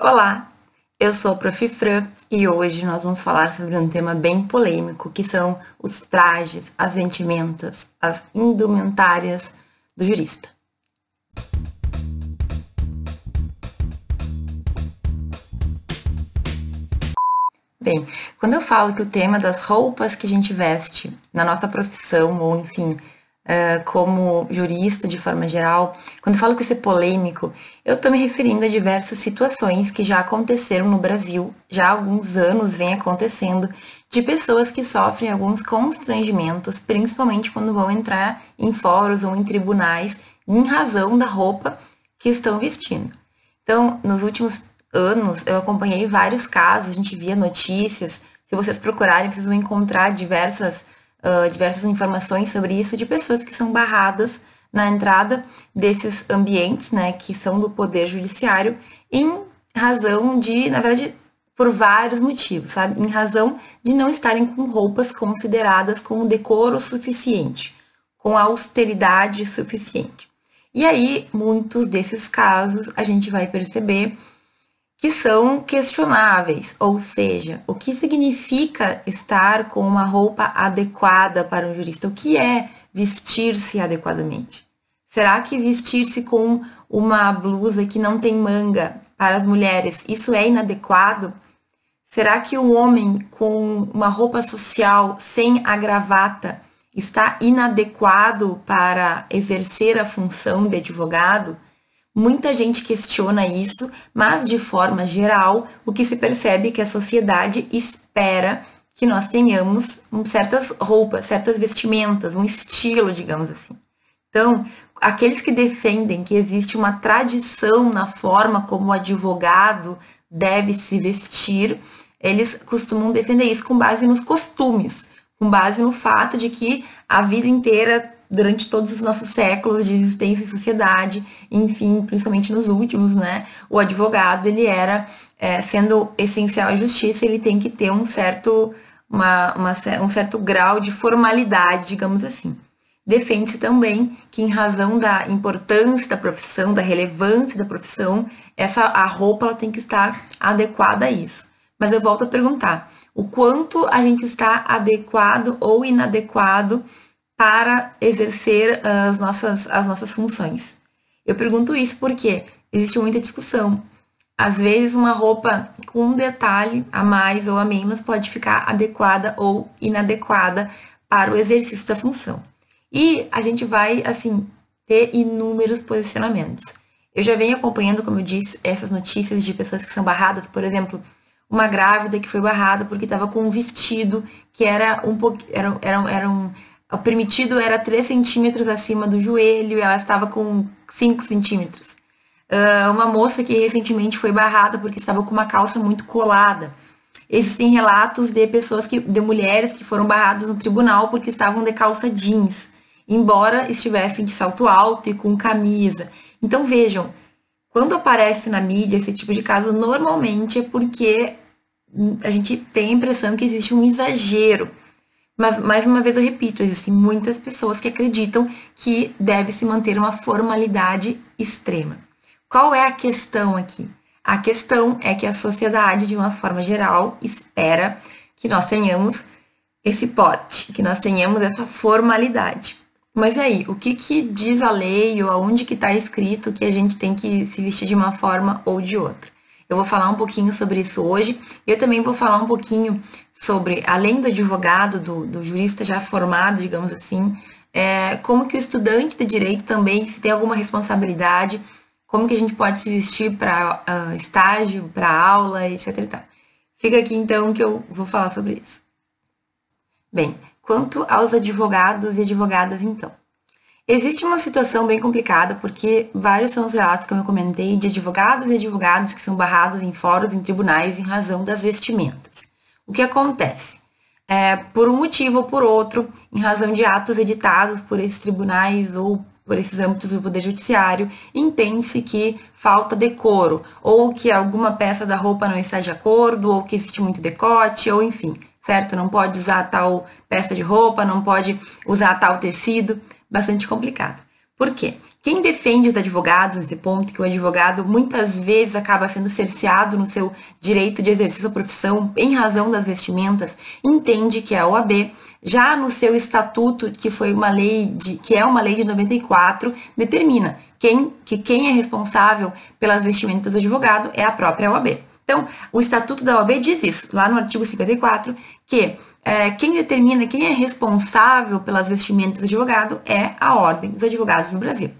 Olá, eu sou a Prof. Fran e hoje nós vamos falar sobre um tema bem polêmico, que são os trajes, as vestimentas, as indumentárias do jurista. Bem, quando eu falo que o tema das roupas que a gente veste na nossa profissão, ou enfim, como jurista de forma geral, quando falo que isso é polêmico, eu estou me referindo a diversas situações que já aconteceram no Brasil, já há alguns anos vem acontecendo, de pessoas que sofrem alguns constrangimentos, principalmente quando vão entrar em fóruns ou em tribunais, em razão da roupa que estão vestindo. Então, nos últimos anos, eu acompanhei vários casos, a gente via notícias. Se vocês procurarem, vocês vão encontrar diversas uh, diversas informações sobre isso de pessoas que são barradas na entrada desses ambientes, né, que são do poder judiciário, em razão de, na verdade, por vários motivos, sabe? Em razão de não estarem com roupas consideradas com decoro suficiente, com austeridade suficiente. E aí, muitos desses casos a gente vai perceber que são questionáveis, ou seja, o que significa estar com uma roupa adequada para um jurista? O que é vestir-se adequadamente? Será que vestir-se com uma blusa que não tem manga para as mulheres, isso é inadequado? Será que um homem com uma roupa social sem a gravata está inadequado para exercer a função de advogado? Muita gente questiona isso, mas de forma geral, o que se percebe é que a sociedade espera que nós tenhamos certas roupas, certas vestimentas, um estilo, digamos assim. Então, aqueles que defendem que existe uma tradição na forma como o advogado deve se vestir, eles costumam defender isso com base nos costumes, com base no fato de que a vida inteira durante todos os nossos séculos de existência em sociedade, enfim, principalmente nos últimos, né? O advogado, ele era, é, sendo essencial à justiça, ele tem que ter um certo, uma, uma, um certo grau de formalidade, digamos assim. Defende-se também que, em razão da importância da profissão, da relevância da profissão, essa, a roupa ela tem que estar adequada a isso. Mas eu volto a perguntar, o quanto a gente está adequado ou inadequado para exercer as nossas, as nossas funções. Eu pergunto isso porque existe muita discussão. Às vezes, uma roupa com um detalhe a mais ou a menos pode ficar adequada ou inadequada para o exercício da função. E a gente vai, assim, ter inúmeros posicionamentos. Eu já venho acompanhando, como eu disse, essas notícias de pessoas que são barradas, por exemplo, uma grávida que foi barrada porque estava com um vestido que era um pouco era, era, era um, o permitido era 3 centímetros acima do joelho e ela estava com 5 centímetros. Uh, uma moça que recentemente foi barrada porque estava com uma calça muito colada. Existem relatos de pessoas que, de mulheres que foram barradas no tribunal porque estavam de calça jeans, embora estivessem de salto alto e com camisa. Então vejam, quando aparece na mídia esse tipo de caso, normalmente é porque a gente tem a impressão que existe um exagero mas, mais uma vez, eu repito, existem muitas pessoas que acreditam que deve se manter uma formalidade extrema. Qual é a questão aqui? A questão é que a sociedade, de uma forma geral, espera que nós tenhamos esse porte, que nós tenhamos essa formalidade. Mas aí, o que, que diz a lei ou aonde que está escrito que a gente tem que se vestir de uma forma ou de outra? Eu vou falar um pouquinho sobre isso hoje. Eu também vou falar um pouquinho sobre, além do advogado, do, do jurista já formado, digamos assim, é, como que o estudante de direito também, se tem alguma responsabilidade, como que a gente pode se vestir para uh, estágio, para aula, etc. E Fica aqui então que eu vou falar sobre isso. Bem, quanto aos advogados e advogadas, então. Existe uma situação bem complicada, porque vários são os relatos que eu comentei de advogados e advogadas que são barrados em fóruns, em tribunais, em razão das vestimentas. O que acontece? É, por um motivo ou por outro, em razão de atos editados por esses tribunais ou por esses âmbitos do Poder Judiciário, entende-se que falta decoro, ou que alguma peça da roupa não está de acordo, ou que existe muito decote, ou enfim, certo? Não pode usar tal peça de roupa, não pode usar tal tecido bastante complicado. Por quê? Quem defende os advogados nesse ponto, que o advogado muitas vezes acaba sendo cerceado no seu direito de exercício da profissão em razão das vestimentas, entende que a OAB, já no seu estatuto, que foi uma lei de, que é uma lei de 94, determina quem, que quem é responsável pelas vestimentas do advogado é a própria OAB. Então, o Estatuto da OAB diz isso, lá no artigo 54, que é, quem determina quem é responsável pelas vestimentas do advogado é a Ordem dos Advogados do Brasil. O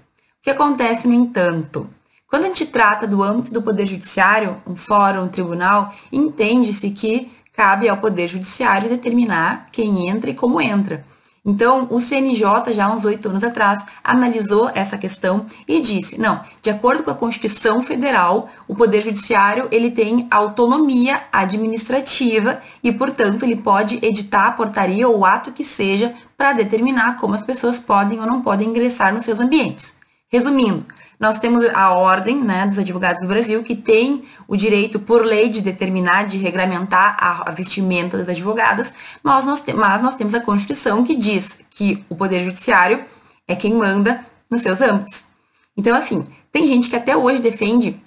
que acontece, no entanto? Quando a gente trata do âmbito do Poder Judiciário, um fórum, um tribunal, entende-se que cabe ao Poder Judiciário determinar quem entra e como entra. Então, o CNJ, já há uns oito anos atrás, analisou essa questão e disse: não, de acordo com a Constituição Federal, o Poder Judiciário ele tem autonomia administrativa e, portanto, ele pode editar a portaria ou ato que seja para determinar como as pessoas podem ou não podem ingressar nos seus ambientes. Resumindo, nós temos a ordem né, dos advogados do Brasil, que tem o direito, por lei, de determinar, de reglamentar a, vestimenta dos advogados, mas nós, te, mas nós temos a Constituição que diz que o Poder Judiciário é quem manda nos seus âmbitos. Então, assim, tem gente que até hoje defende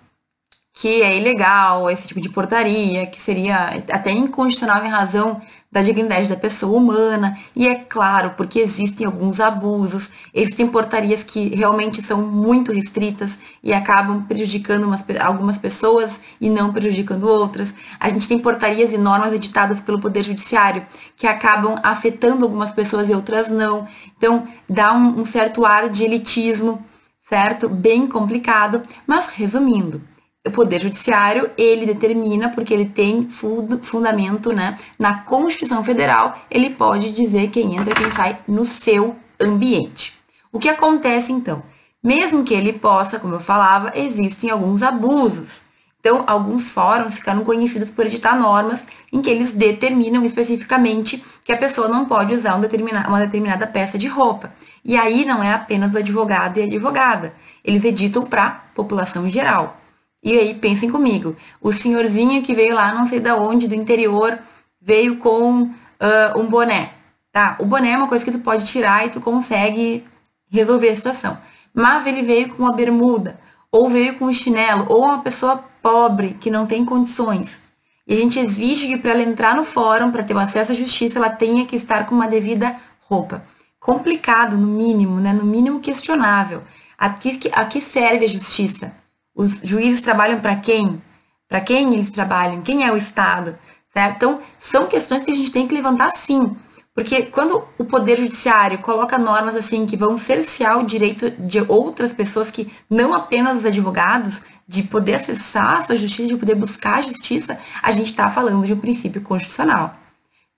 que é ilegal esse tipo de portaria, que seria até inconstitucional em razão da dignidade da pessoa humana, e é claro, porque existem alguns abusos, existem portarias que realmente são muito restritas e acabam prejudicando umas, algumas pessoas e não prejudicando outras. A gente tem portarias e normas editadas pelo Poder Judiciário que acabam afetando algumas pessoas e outras não. Então, dá um, um certo ar de elitismo, certo? Bem complicado, mas resumindo, o Poder Judiciário, ele determina, porque ele tem fundamento né, na Constituição Federal, ele pode dizer quem entra e quem sai no seu ambiente. O que acontece então? Mesmo que ele possa, como eu falava, existem alguns abusos. Então, alguns fóruns ficaram conhecidos por editar normas em que eles determinam especificamente que a pessoa não pode usar um uma determinada peça de roupa. E aí não é apenas o advogado e a advogada. Eles editam para a população geral. E aí, pensem comigo, o senhorzinho que veio lá, não sei da onde, do interior, veio com uh, um boné, tá? O boné é uma coisa que tu pode tirar e tu consegue resolver a situação. Mas ele veio com uma bermuda, ou veio com um chinelo, ou uma pessoa pobre que não tem condições. E a gente exige que para ela entrar no fórum, para ter acesso à justiça, ela tenha que estar com uma devida roupa. Complicado, no mínimo, né? No mínimo questionável. A que, a que serve a justiça? Os juízes trabalham para quem? Para quem eles trabalham? Quem é o Estado? Certo? Então, são questões que a gente tem que levantar sim. Porque quando o Poder Judiciário coloca normas assim que vão cercear o direito de outras pessoas que não apenas os advogados, de poder acessar a sua justiça, de poder buscar a justiça, a gente está falando de um princípio constitucional.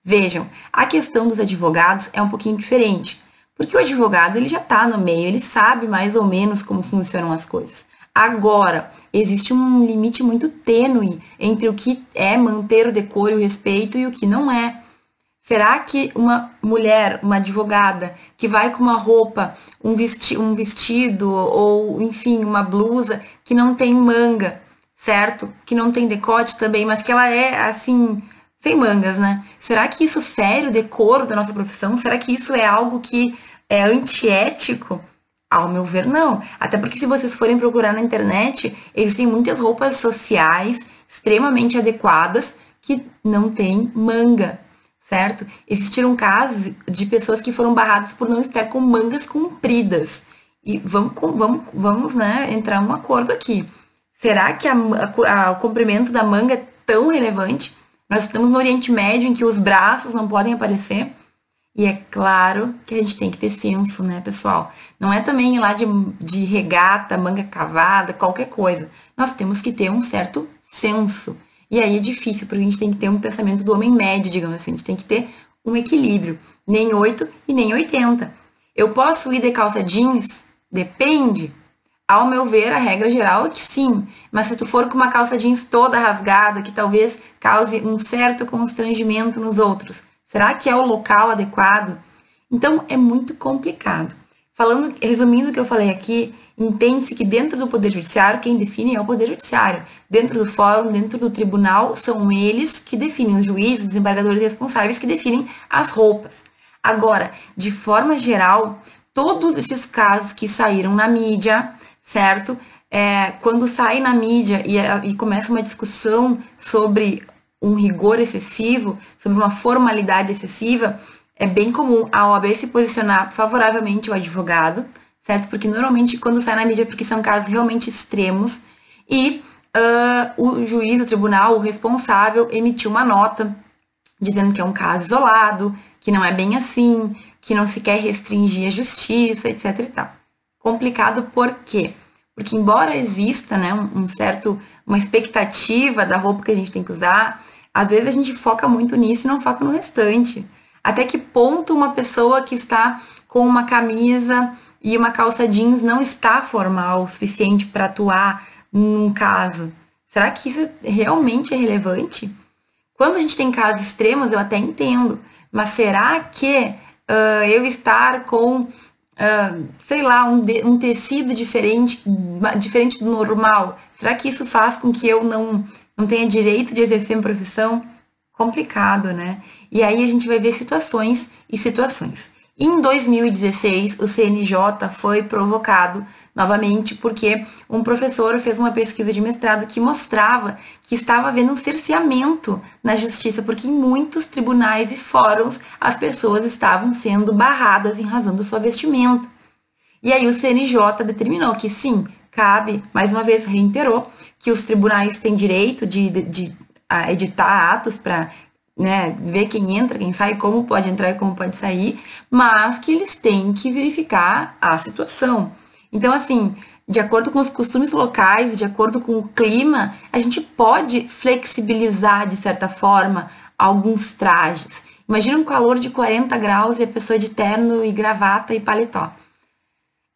Vejam, a questão dos advogados é um pouquinho diferente, porque o advogado ele já está no meio, ele sabe mais ou menos como funcionam as coisas. Agora, existe um limite muito tênue entre o que é manter o decoro e o respeito e o que não é. Será que uma mulher, uma advogada, que vai com uma roupa, um, vesti um vestido ou, enfim, uma blusa que não tem manga, certo? Que não tem decote também, mas que ela é, assim, sem mangas, né? Será que isso fere o decoro da nossa profissão? Será que isso é algo que é antiético? Ao meu ver, não. Até porque se vocês forem procurar na internet, existem muitas roupas sociais extremamente adequadas que não têm manga, certo? Existiram casos de pessoas que foram barradas por não estar com mangas compridas. E vamos, vamos, vamos né, entrar um acordo aqui. Será que a, a, o comprimento da manga é tão relevante? Nós estamos no Oriente Médio em que os braços não podem aparecer. E é claro que a gente tem que ter senso, né, pessoal? Não é também ir lá de, de regata, manga cavada, qualquer coisa. Nós temos que ter um certo senso. E aí é difícil, porque a gente tem que ter um pensamento do homem médio, digamos assim. A gente tem que ter um equilíbrio. Nem 8 e nem 80. Eu posso ir de calça jeans? Depende. Ao meu ver, a regra geral é que sim. Mas se tu for com uma calça jeans toda rasgada, que talvez cause um certo constrangimento nos outros, Será que é o local adequado? Então é muito complicado. Falando, resumindo o que eu falei aqui, entende-se que dentro do Poder Judiciário, quem define é o Poder Judiciário. Dentro do fórum, dentro do tribunal, são eles que definem, os juízes, os embargadores responsáveis que definem as roupas. Agora, de forma geral, todos esses casos que saíram na mídia, certo? É, quando sai na mídia e, e começa uma discussão sobre um rigor excessivo, sobre uma formalidade excessiva, é bem comum a OAB se posicionar favoravelmente ao advogado, certo? Porque normalmente quando sai na mídia é porque são casos realmente extremos e uh, o juiz, o tribunal, o responsável emitiu uma nota dizendo que é um caso isolado, que não é bem assim, que não se quer restringir a justiça, etc e tal. Complicado por quê? Porque embora exista, né, um certo, uma expectativa da roupa que a gente tem que usar, às vezes a gente foca muito nisso e não foca no restante. Até que ponto uma pessoa que está com uma camisa e uma calça jeans não está formal o suficiente para atuar num caso? Será que isso realmente é relevante? Quando a gente tem casos extremos, eu até entendo, mas será que uh, eu estar com, uh, sei lá, um, de, um tecido diferente, diferente do normal, será que isso faz com que eu não, não tenha direito de exercer minha profissão? Complicado, né? E aí a gente vai ver situações e situações. Em 2016, o CNJ foi provocado novamente porque um professor fez uma pesquisa de mestrado que mostrava que estava havendo um cerceamento na justiça, porque em muitos tribunais e fóruns as pessoas estavam sendo barradas em razão da sua vestimenta. E aí o CNJ determinou que sim, cabe, mais uma vez reiterou, que os tribunais têm direito de, de, de editar atos para né, ver quem entra, quem sai, como pode entrar e como pode sair, mas que eles têm que verificar a situação. Então, assim, de acordo com os costumes locais, de acordo com o clima, a gente pode flexibilizar, de certa forma, alguns trajes. Imagina um calor de 40 graus e a pessoa de terno e gravata e paletó.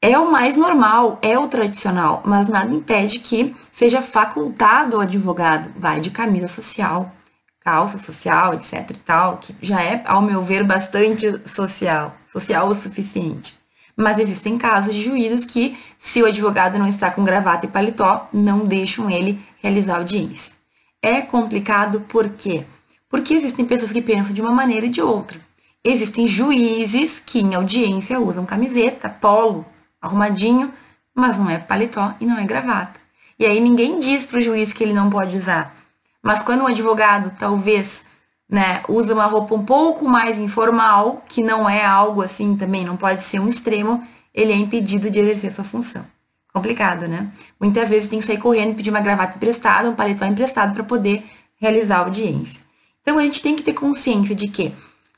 É o mais normal, é o tradicional, mas nada impede que seja facultado ao advogado. Vai de camisa social, calça social, etc e tal, que já é, ao meu ver, bastante social, social o suficiente. Mas existem casos de juízes que, se o advogado não está com gravata e paletó, não deixam ele realizar audiência. É complicado por quê? Porque existem pessoas que pensam de uma maneira e de outra. Existem juízes que em audiência usam camiseta, polo, arrumadinho, mas não é paletó e não é gravata. E aí ninguém diz para o juiz que ele não pode usar. Mas quando um advogado talvez né, usa uma roupa um pouco mais informal, que não é algo assim também, não pode ser um extremo, ele é impedido de exercer sua função. Complicado, né? Muitas vezes tem que sair correndo, pedir uma gravata emprestada, um paletó emprestado para poder realizar a audiência. Então a gente tem que ter consciência de que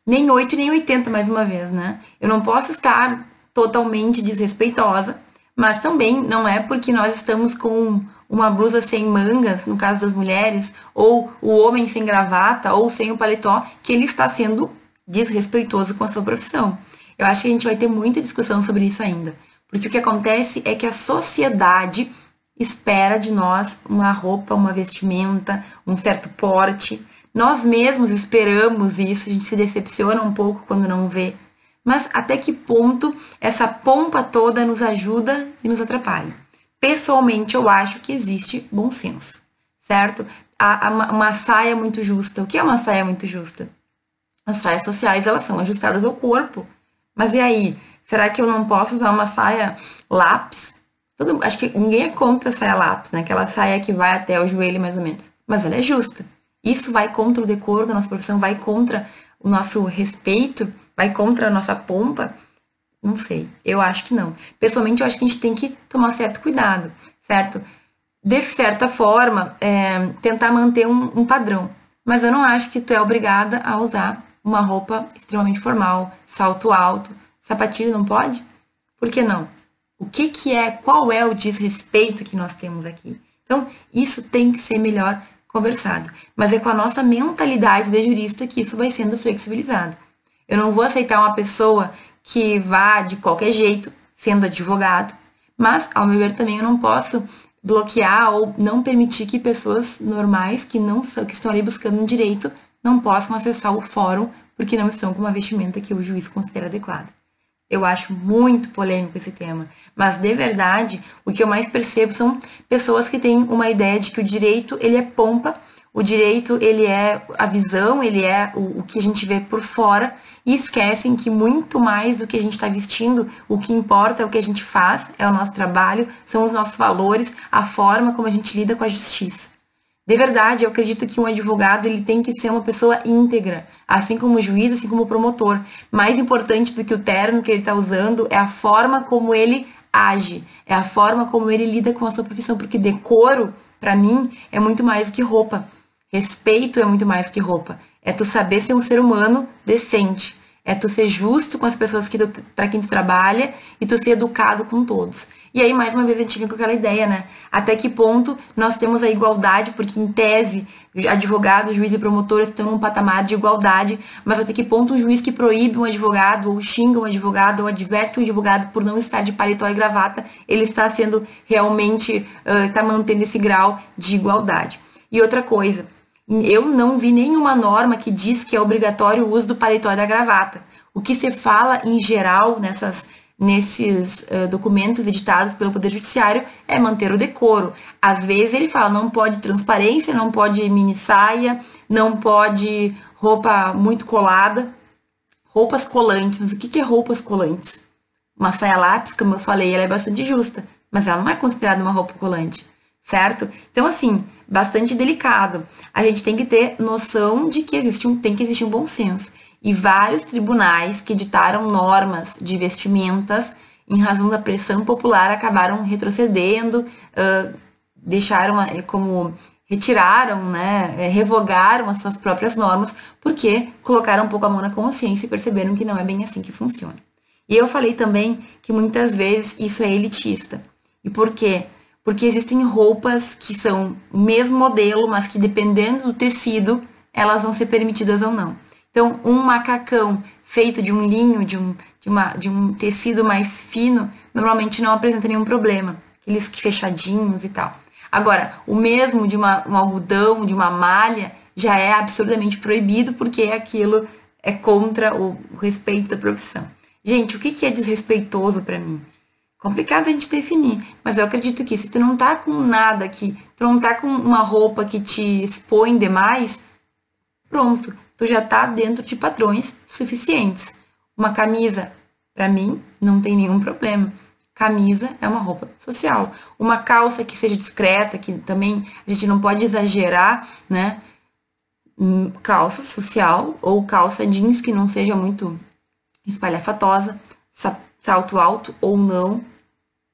nem 8 nem 80 mais uma vez, né? Eu não posso estar totalmente desrespeitosa, mas também não é porque nós estamos com uma blusa sem mangas, no caso das mulheres, ou o homem sem gravata, ou sem o paletó, que ele está sendo desrespeitoso com a sua profissão. Eu acho que a gente vai ter muita discussão sobre isso ainda. Porque o que acontece é que a sociedade espera de nós uma roupa, uma vestimenta, um certo porte. Nós mesmos esperamos isso, a gente se decepciona um pouco quando não vê. Mas até que ponto essa pompa toda nos ajuda e nos atrapalha? Pessoalmente, eu acho que existe bom senso, certo? A, a, uma, saia muito justa. O que é uma saia muito justa? As saias sociais, elas são ajustadas ao corpo. Mas e aí? Será que eu não posso usar uma saia lápis? Todo, acho que ninguém é contra a saia lápis, né? Aquela saia que vai até o joelho, mais ou menos. Mas ela é justa. Isso vai contra o decoro da nossa profissão, vai contra o nosso respeito, vai contra a nossa pompa. Não sei. Eu acho que não. Pessoalmente, eu acho que a gente tem que tomar certo cuidado, certo? De certa forma, é, tentar manter um, um padrão. Mas eu não acho que tu é obrigada a usar uma roupa extremamente formal, salto alto, sapatilha não pode? Por que não? O que que é, qual é o desrespeito que nós temos aqui? Então, isso tem que ser melhor conversado. Mas é com a nossa mentalidade de jurista que isso vai sendo flexibilizado. Eu não vou aceitar uma pessoa que vá de qualquer jeito, sendo advogado, mas, ao meu ver, também eu não posso bloquear ou não permitir que pessoas normais que não são, que estão ali buscando um direito não possam acessar o fórum porque não estão com uma vestimenta que o juiz considera adequada. Eu acho muito polêmico esse tema, mas de verdade, o que eu mais percebo são pessoas que têm uma ideia de que o direito ele é pompa, O direito, ele é a visão, ele é o, o que a gente vê por fora e esquecem que muito mais do que a gente está vestindo, o que importa é o que a gente faz, é o nosso trabalho, são os nossos valores, a forma como a gente lida com a justiça. De verdade, eu acredito que um advogado ele tem que ser uma pessoa íntegra, assim como o juiz, assim como o promotor. Mais importante do que o terno que ele está usando é a forma como ele age, é a forma como ele lida com a sua profissão, porque decoro, para mim, é muito mais do que roupa. Respeito é muito mais que roupa. É tu saber ser um ser humano decente. É tu ser justo com as pessoas que para quem tu trabalha e tu ser educado com todos. E aí, mais uma vez, a gente vem com aquela ideia, né? Até que ponto nós temos a igualdade, porque em tese, advogados, juiz e promotor estão num patamar de igualdade, mas até que ponto um juiz que proíbe um advogado, ou xinga um advogado, ou adverte um advogado por não estar de paletó e gravata, ele está sendo realmente, está mantendo esse grau de igualdade. E outra coisa, eu não vi nenhuma norma que diz que é obrigatório o uso do paletó e da gravata. O que se fala em geral nessas, nesses uh, documentos editados pelo Poder Judiciário é manter o decoro. Às vezes ele fala não pode transparência, não pode mini saia, não pode roupa muito colada, roupas colantes. Mas o que é roupas colantes? Uma saia lápis, como eu falei, ela é bastante justa, mas ela não é considerada uma roupa colante certo? Então, assim, bastante delicado. A gente tem que ter noção de que existe um, tem que existir um bom senso. E vários tribunais que editaram normas de vestimentas em razão da pressão popular acabaram retrocedendo, uh, deixaram como retiraram, né, é, revogaram as suas próprias normas, porque colocaram um pouco a mão na consciência e perceberam que não é bem assim que funciona. E eu falei também que muitas vezes isso é elitista. E por quê? Porque existem roupas que são mesmo modelo, mas que dependendo do tecido, elas vão ser permitidas ou não. Então, um macacão feito de um linho, de um, de uma, de um tecido mais fino, normalmente não apresenta nenhum problema. Aqueles fechadinhos e tal. Agora, o mesmo de uma, um algodão, de uma malha, já é absurdamente proibido, porque aquilo é contra o, o respeito da profissão. Gente, o que, que é desrespeitoso para mim? Complicado a gente definir, mas eu acredito que se tu não tá com nada que, tu não tá com uma roupa que te expõe demais, pronto, tu já tá dentro de padrões suficientes. Uma camisa, para mim, não tem nenhum problema. Camisa é uma roupa social. Uma calça que seja discreta, que também a gente não pode exagerar, né? Hum, calça social ou calça jeans que não seja muito espalhafatosa, salto alto ou não,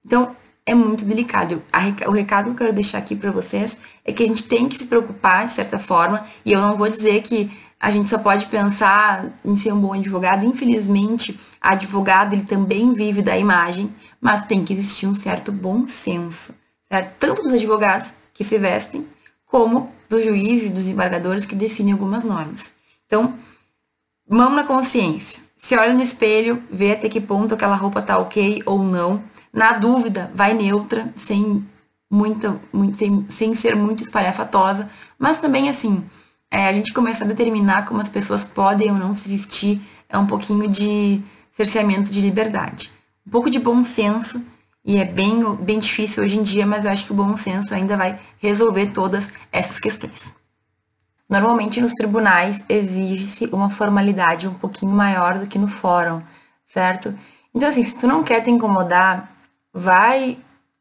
então, é muito delicado. o recado que eu quero deixar aqui para vocês é que a gente tem que se preocupar, de certa forma, e eu não vou dizer que a gente só pode pensar em ser um bom advogado. Infelizmente, advogado ele também vive da imagem, mas tem que existir um certo bom senso, certo? Tanto dos advogados que se vestem, como dos juízes e dos embargadores que definem algumas normas. Então, mão na consciência. Se olha no espelho, vê até que ponto aquela roupa tá ok ou não na dúvida, vai neutra, sem muita, muito, sem, sem ser muito espalhafatosa, mas também assim, é, a gente começa a determinar como as pessoas podem ou não se vestir, é um pouquinho de cerceamento de liberdade. Um pouco de bom senso, e é bem, bem difícil hoje em dia, mas eu acho que o bom senso ainda vai resolver todas essas questões. Normalmente nos tribunais exige-se uma formalidade um pouquinho maior do que no fórum, certo? Então, assim, se tu não quer te incomodar, vai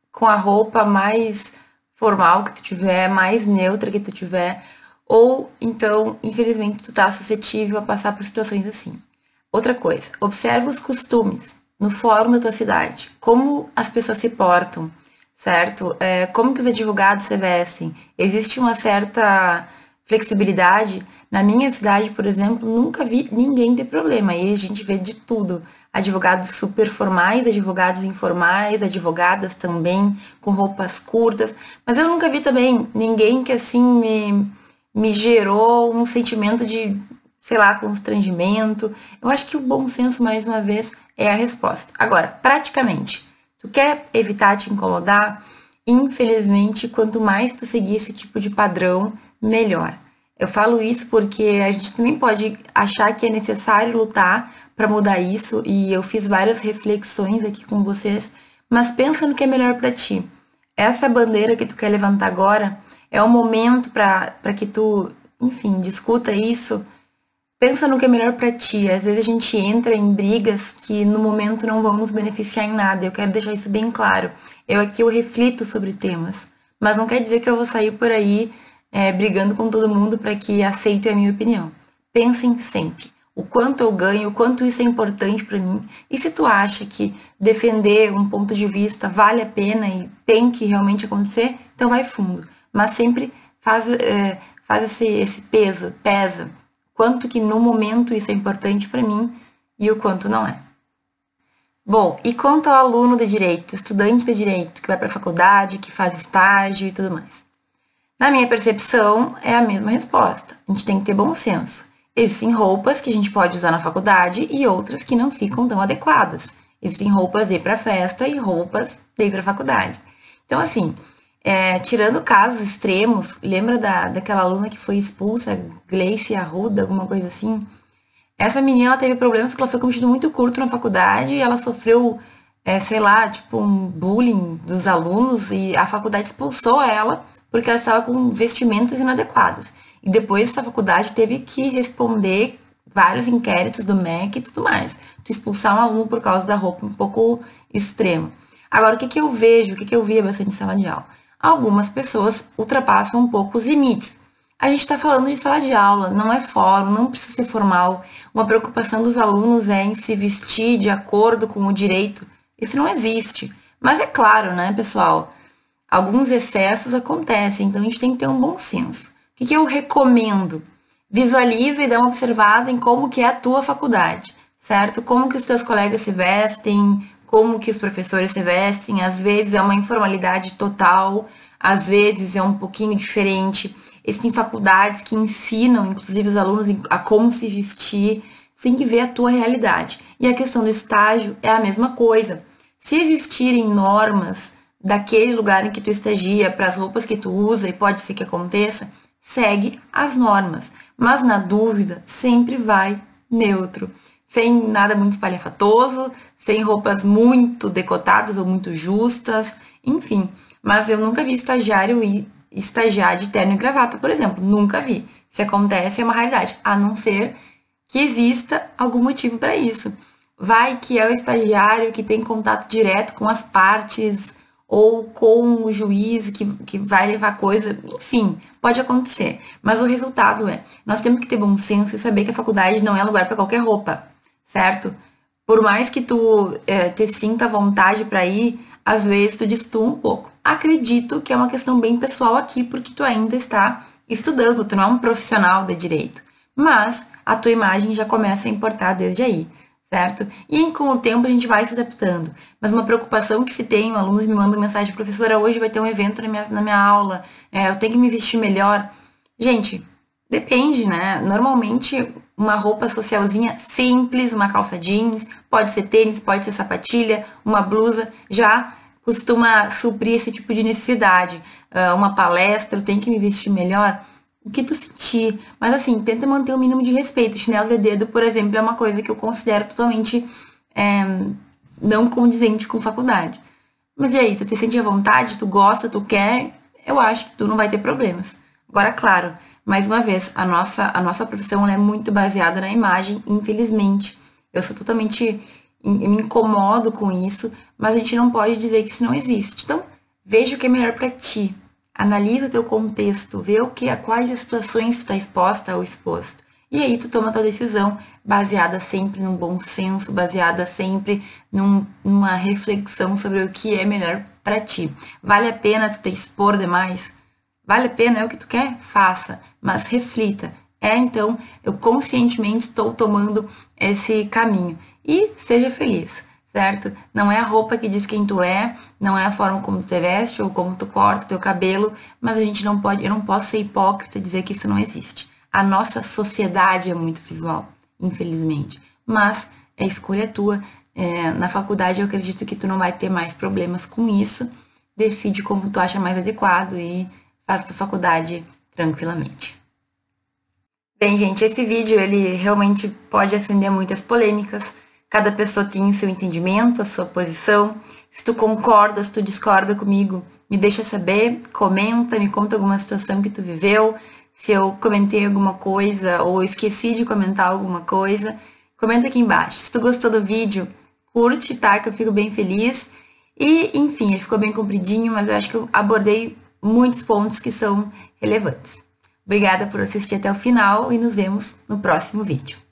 com a roupa mais formal que tu tiver, mais neutra que tu tiver, ou então, infelizmente, tu tá suscetível a passar por situações assim. Outra coisa, observa os costumes no fórum da tua cidade, como as pessoas se portam, certo? É, como que os advogados se vestem? Existe uma certa flexibilidade. Na minha cidade, por exemplo, nunca vi ninguém ter problema. Aí a gente vê de tudo advogados super formais, advogados informais, advogadas também com roupas curtas, mas eu nunca vi também ninguém que assim me, me gerou um sentimento de, sei lá, constrangimento. Eu acho que o bom senso, mais uma vez, é a resposta. Agora, praticamente, tu quer evitar te incomodar? Infelizmente, quanto mais tu seguir esse tipo de padrão, melhor. Eu falo isso porque a gente também pode achar que é necessário lutar para mudar isso e eu fiz várias reflexões aqui com vocês, mas pensa no que é melhor para ti. Essa bandeira que tu quer levantar agora é o momento para que tu, enfim, discuta isso. Pensa no que é melhor para ti. Às vezes a gente entra em brigas que no momento não vão nos beneficiar em nada. Eu quero deixar isso bem claro. Eu aqui eu reflito sobre temas, mas não quer dizer que eu vou sair por aí é, brigando com todo mundo para que aceite a minha opinião. Pensem sempre o quanto eu ganho, o quanto isso é importante para mim. E se tu acha que defender um ponto de vista vale a pena e tem que realmente acontecer, então vai fundo. Mas sempre faz, é, faz esse, esse peso, pesa. Quanto que no momento isso é importante para mim e o quanto não é. Bom, e quanto ao aluno de direito, estudante de direito, que vai para a faculdade, que faz estágio e tudo mais? Na minha percepção, é a mesma resposta. A gente tem que ter bom senso. Existem roupas que a gente pode usar na faculdade e outras que não ficam tão adequadas. Existem roupas de ir para festa e roupas de ir para faculdade. Então, assim, é, tirando casos extremos, lembra da, daquela aluna que foi expulsa, Gleice Arruda, alguma coisa assim? Essa menina ela teve problemas porque ela foi com vestido muito curto na faculdade e ela sofreu, é, sei lá, tipo um bullying dos alunos e a faculdade expulsou ela porque ela estava com vestimentas inadequadas. E depois essa faculdade teve que responder vários inquéritos do MEC e tudo mais. Tu expulsar um aluno por causa da roupa um pouco extrema. Agora, o que, que eu vejo, o que, que eu via bastante em sala de aula? Algumas pessoas ultrapassam um pouco os limites. A gente está falando de sala de aula, não é fórum, não precisa ser formal. Uma preocupação dos alunos é em se vestir de acordo com o direito. Isso não existe. Mas é claro, né, pessoal? Alguns excessos acontecem, então a gente tem que ter um bom senso. O que, que eu recomendo? Visualiza e dá uma observada em como que é a tua faculdade, certo? Como que os teus colegas se vestem, como que os professores se vestem. Às vezes é uma informalidade total, às vezes é um pouquinho diferente. Existem faculdades que ensinam, inclusive, os alunos a como se vestir. Tem que ver a tua realidade. E a questão do estágio é a mesma coisa. Se existirem normas daquele lugar em que tu estagia, para as roupas que tu usa, e pode ser que aconteça, segue as normas, mas na dúvida sempre vai neutro, sem nada muito espalhafatoso, sem roupas muito decotadas ou muito justas, enfim. Mas eu nunca vi estagiário ir estagiar de terno e gravata, por exemplo, nunca vi. Se acontece é uma raridade, a não ser que exista algum motivo para isso. Vai que é o estagiário que tem contato direto com as partes ou com o juiz que, que vai levar coisa, enfim, pode acontecer. Mas o resultado é, nós temos que ter bom senso e saber que a faculdade não é lugar para qualquer roupa, certo? Por mais que tu é, te sinta vontade para ir, às vezes tu destoa um pouco. Acredito que é uma questão bem pessoal aqui, porque tu ainda está estudando, tu não é um profissional de direito. Mas a tua imagem já começa a importar desde aí certo? E com o tempo a gente vai se adaptando. Mas uma preocupação que se tem, alunos me mandam mensagem, professora, hoje vai ter um evento na minha, na minha aula, é, eu tenho que me vestir melhor. Gente, depende, né? Normalmente uma roupa socialzinha simples, uma calça jeans, pode ser tênis, pode ser sapatilha, uma blusa, já costuma suprir esse tipo de necessidade. Uh, uma palestra, eu tenho que me vestir melhor o que tu sentir. Mas assim, tenta manter o mínimo de respeito. Chinelo de dedo, por exemplo, é uma coisa que eu considero totalmente é, não condizente com faculdade. Mas e aí, tu te sente à vontade, tu gosta, tu quer, eu acho que tu não vai ter problemas. Agora, claro, mais uma vez, a nossa, a nossa profissão é muito baseada na imagem, infelizmente. Eu sou totalmente. Eu me incomodo com isso, mas a gente não pode dizer que isso não existe. Então, veja o que é melhor para ti. Analisa o teu contexto, vê o que, a quais situações tu está exposta ou exposto. E aí tu toma tua decisão baseada sempre num bom senso, baseada sempre num, numa reflexão sobre o que é melhor para ti. Vale a pena tu te expor demais? Vale a pena? É o que tu quer? Faça, mas reflita. É então, eu conscientemente estou tomando esse caminho e seja feliz certo? Não é a roupa que diz quem tu é, não é a forma como tu te veste ou como tu corta teu cabelo, mas a gente não pode, eu não posso ser hipócrita e dizer que isso não existe. A nossa sociedade é muito visual, infelizmente, mas é escolha tua. É, na faculdade eu acredito que tu não vai ter mais problemas com isso. Decide como tu acha mais adequado e faz tua faculdade tranquilamente. Bem, gente, esse vídeo ele realmente pode acender muitas polêmicas Cada pessoa tem o seu entendimento, a sua posição. Se tu concorda, se tu discorda comigo, me deixa saber, comenta, me conta alguma situação que tu viveu, se eu comentei alguma coisa ou esqueci de comentar alguma coisa, comenta aqui embaixo. Se tu gostou do vídeo, curte, tá? Que eu fico bem feliz. E, enfim, ele ficou bem compridinho, mas eu acho que eu abordei muitos pontos que são relevantes. Obrigada por assistir até o final e nos vemos no próximo vídeo.